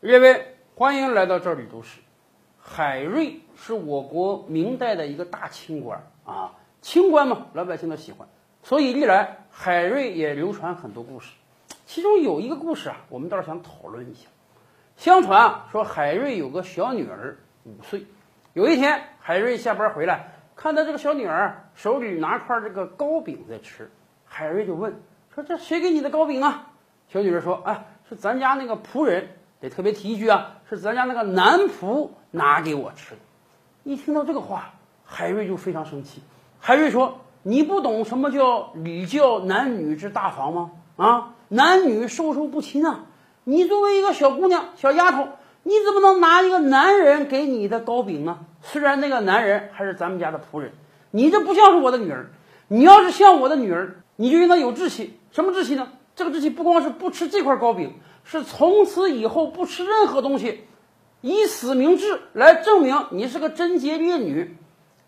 列位，欢迎来到这里读史。海瑞是我国明代的一个大清官啊，清官嘛，老百姓都喜欢，所以历来海瑞也流传很多故事。其中有一个故事啊，我们倒是想讨论一下。相传啊，说海瑞有个小女儿五岁，有一天海瑞下班回来，看到这个小女儿手里拿块这个糕饼在吃，海瑞就问说：“这谁给你的糕饼啊？”小女儿说：“哎，是咱家那个仆人。”得特别提一句啊，是咱家那个男仆拿给我吃的。一听到这个话，海瑞就非常生气。海瑞说：“你不懂什么叫礼教男女之大防吗？啊，男女授受不亲啊！你作为一个小姑娘、小丫头，你怎么能拿一个男人给你的糕饼呢？虽然那个男人还是咱们家的仆人，你这不像是我的女儿。你要是像我的女儿，你就应该有志气。什么志气呢？这个志气不光是不吃这块糕饼。”是从此以后不吃任何东西，以死明志来证明你是个贞洁烈女。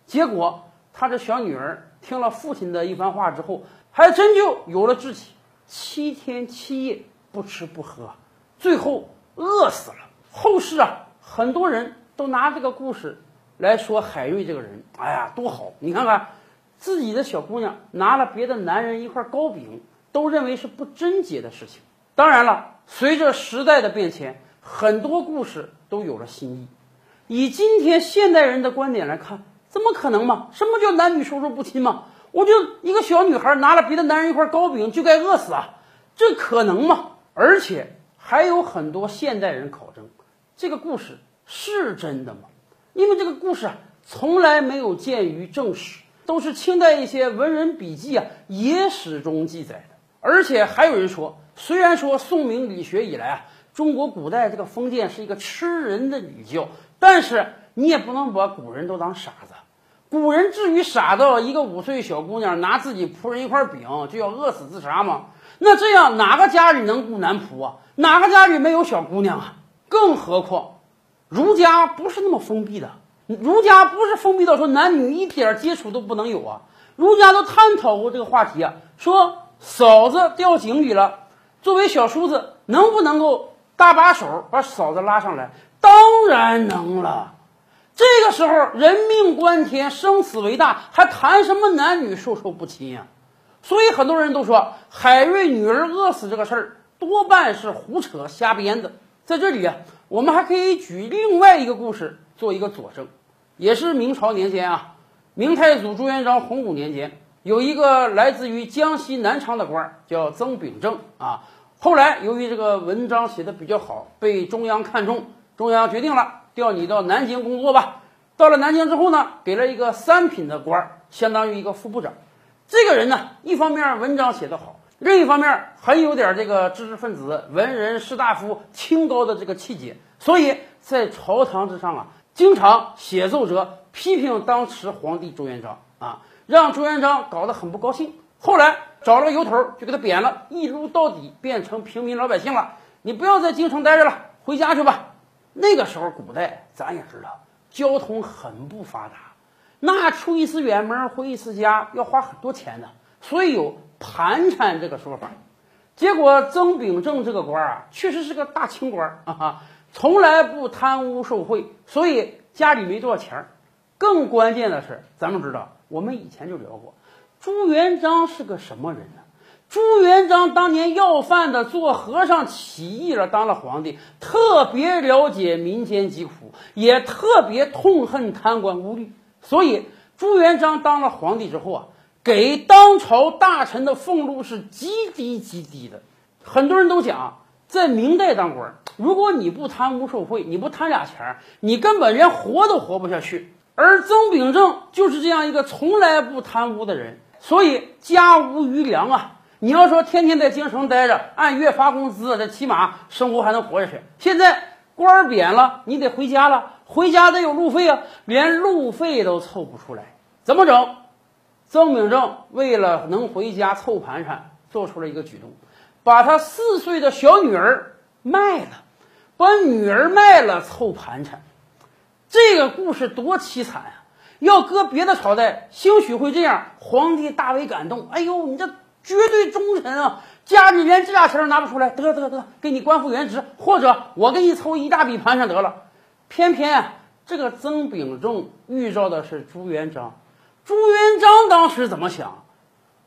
结果，他这小女儿听了父亲的一番话之后，还真就有了志气，七天七夜不吃不喝，最后饿死了。后世啊，很多人都拿这个故事来说海瑞这个人，哎呀，多好！你看看，自己的小姑娘拿了别的男人一块糕饼，都认为是不贞洁的事情。当然了。随着时代的变迁，很多故事都有了新意。以今天现代人的观点来看，怎么可能嘛？什么叫男女授受不亲嘛？我就一个小女孩拿了别的男人一块糕饼就该饿死啊？这可能吗？而且还有很多现代人考证，这个故事是真的吗？因为这个故事啊，从来没有见于正史，都是清代一些文人笔记啊、野史中记载的。而且还有人说。虽然说宋明理学以来啊，中国古代这个封建是一个吃人的礼教，但是你也不能把古人都当傻子。古人至于傻到一个五岁小姑娘拿自己仆人一块饼就要饿死自杀吗？那这样哪个家里能雇男仆啊？哪个家里没有小姑娘啊？更何况，儒家不是那么封闭的，儒家不是封闭到说男女一点接触都不能有啊。儒家都探讨过这个话题啊，说嫂子掉井里了。作为小叔子，能不能够搭把手把嫂子拉上来？当然能了。这个时候，人命关天，生死为大，还谈什么男女授受不亲呀？所以很多人都说，海瑞女儿饿死这个事儿多半是胡扯瞎编的。在这里啊，我们还可以举另外一个故事做一个佐证，也是明朝年间啊，明太祖朱元璋洪武年间。有一个来自于江西南昌的官儿叫曾秉正啊，后来由于这个文章写的比较好，被中央看中，中央决定了调你到南京工作吧。到了南京之后呢，给了一个三品的官儿，相当于一个副部长。这个人呢，一方面文章写得好，另一方面很有点这个知识分子、文人士大夫清高的这个气节，所以在朝堂之上啊，经常写奏折批评当时皇帝朱元璋啊。让朱元璋搞得很不高兴，后来找了个由头，就给他贬了，一撸到底，变成平民老百姓了。你不要在京城待着了，回家去吧。那个时候，古代咱也知道，交通很不发达，那出一次远门回一次家要花很多钱的，所以有盘缠这个说法。结果曾秉正这个官啊，确实是个大清官啊，从来不贪污受贿，所以家里没多少钱。更关键的是，咱们知道。我们以前就聊过，朱元璋是个什么人呢？朱元璋当年要饭的做和尚起义了，当了皇帝，特别了解民间疾苦，也特别痛恨贪官污吏。所以朱元璋当了皇帝之后啊，给当朝大臣的俸禄是极低极低的。很多人都讲，在明代当官，如果你不贪污受贿，你不贪俩钱儿你根本连活都活不下去。而曾秉正就是这样一个从来不贪污的人，所以家无余粮啊！你要说天天在京城待着，按月发工资，这起码生活还能活下去。现在官儿贬了，你得回家了，回家得有路费啊，连路费都凑不出来，怎么整？曾秉正为了能回家凑盘缠，做出了一个举动，把他四岁的小女儿卖了，把女儿卖了凑盘缠。这个故事多凄惨啊！要搁别的朝代，兴许会这样，皇帝大为感动。哎呦，你这绝对忠臣啊，家里连这俩钱儿拿不出来，得得得，给你官复原职，或者我给你凑一大笔盘上得了。偏偏这个曾秉仲遇着的是朱元璋，朱元璋当时怎么想？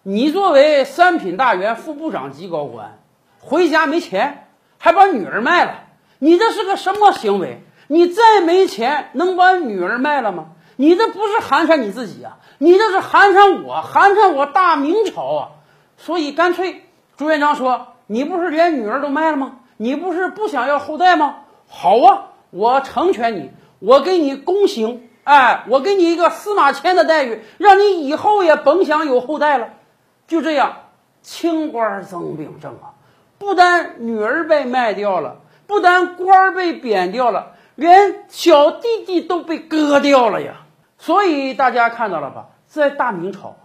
你作为三品大员、副部长级高官，回家没钱，还把女儿卖了，你这是个什么行为？你再没钱，能把女儿卖了吗？你这不是寒碜你自己啊，你这是寒碜我，寒碜我大明朝啊！所以干脆，朱元璋说：“你不是连女儿都卖了吗？你不是不想要后代吗？好啊，我成全你，我给你宫刑，哎，我给你一个司马迁的待遇，让你以后也甭想有后代了。”就这样，清官曾秉正啊，不但女儿被卖掉了，不但官儿被贬掉了，连小弟弟都被割掉了呀！所以大家看到了吧，在大明朝，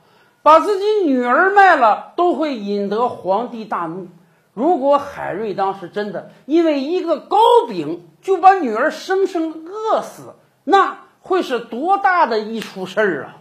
把自己女儿卖了都会引得皇帝大怒。如果海瑞当时真的因为一个糕饼就把女儿生生饿死，那会是多大的一出事儿啊！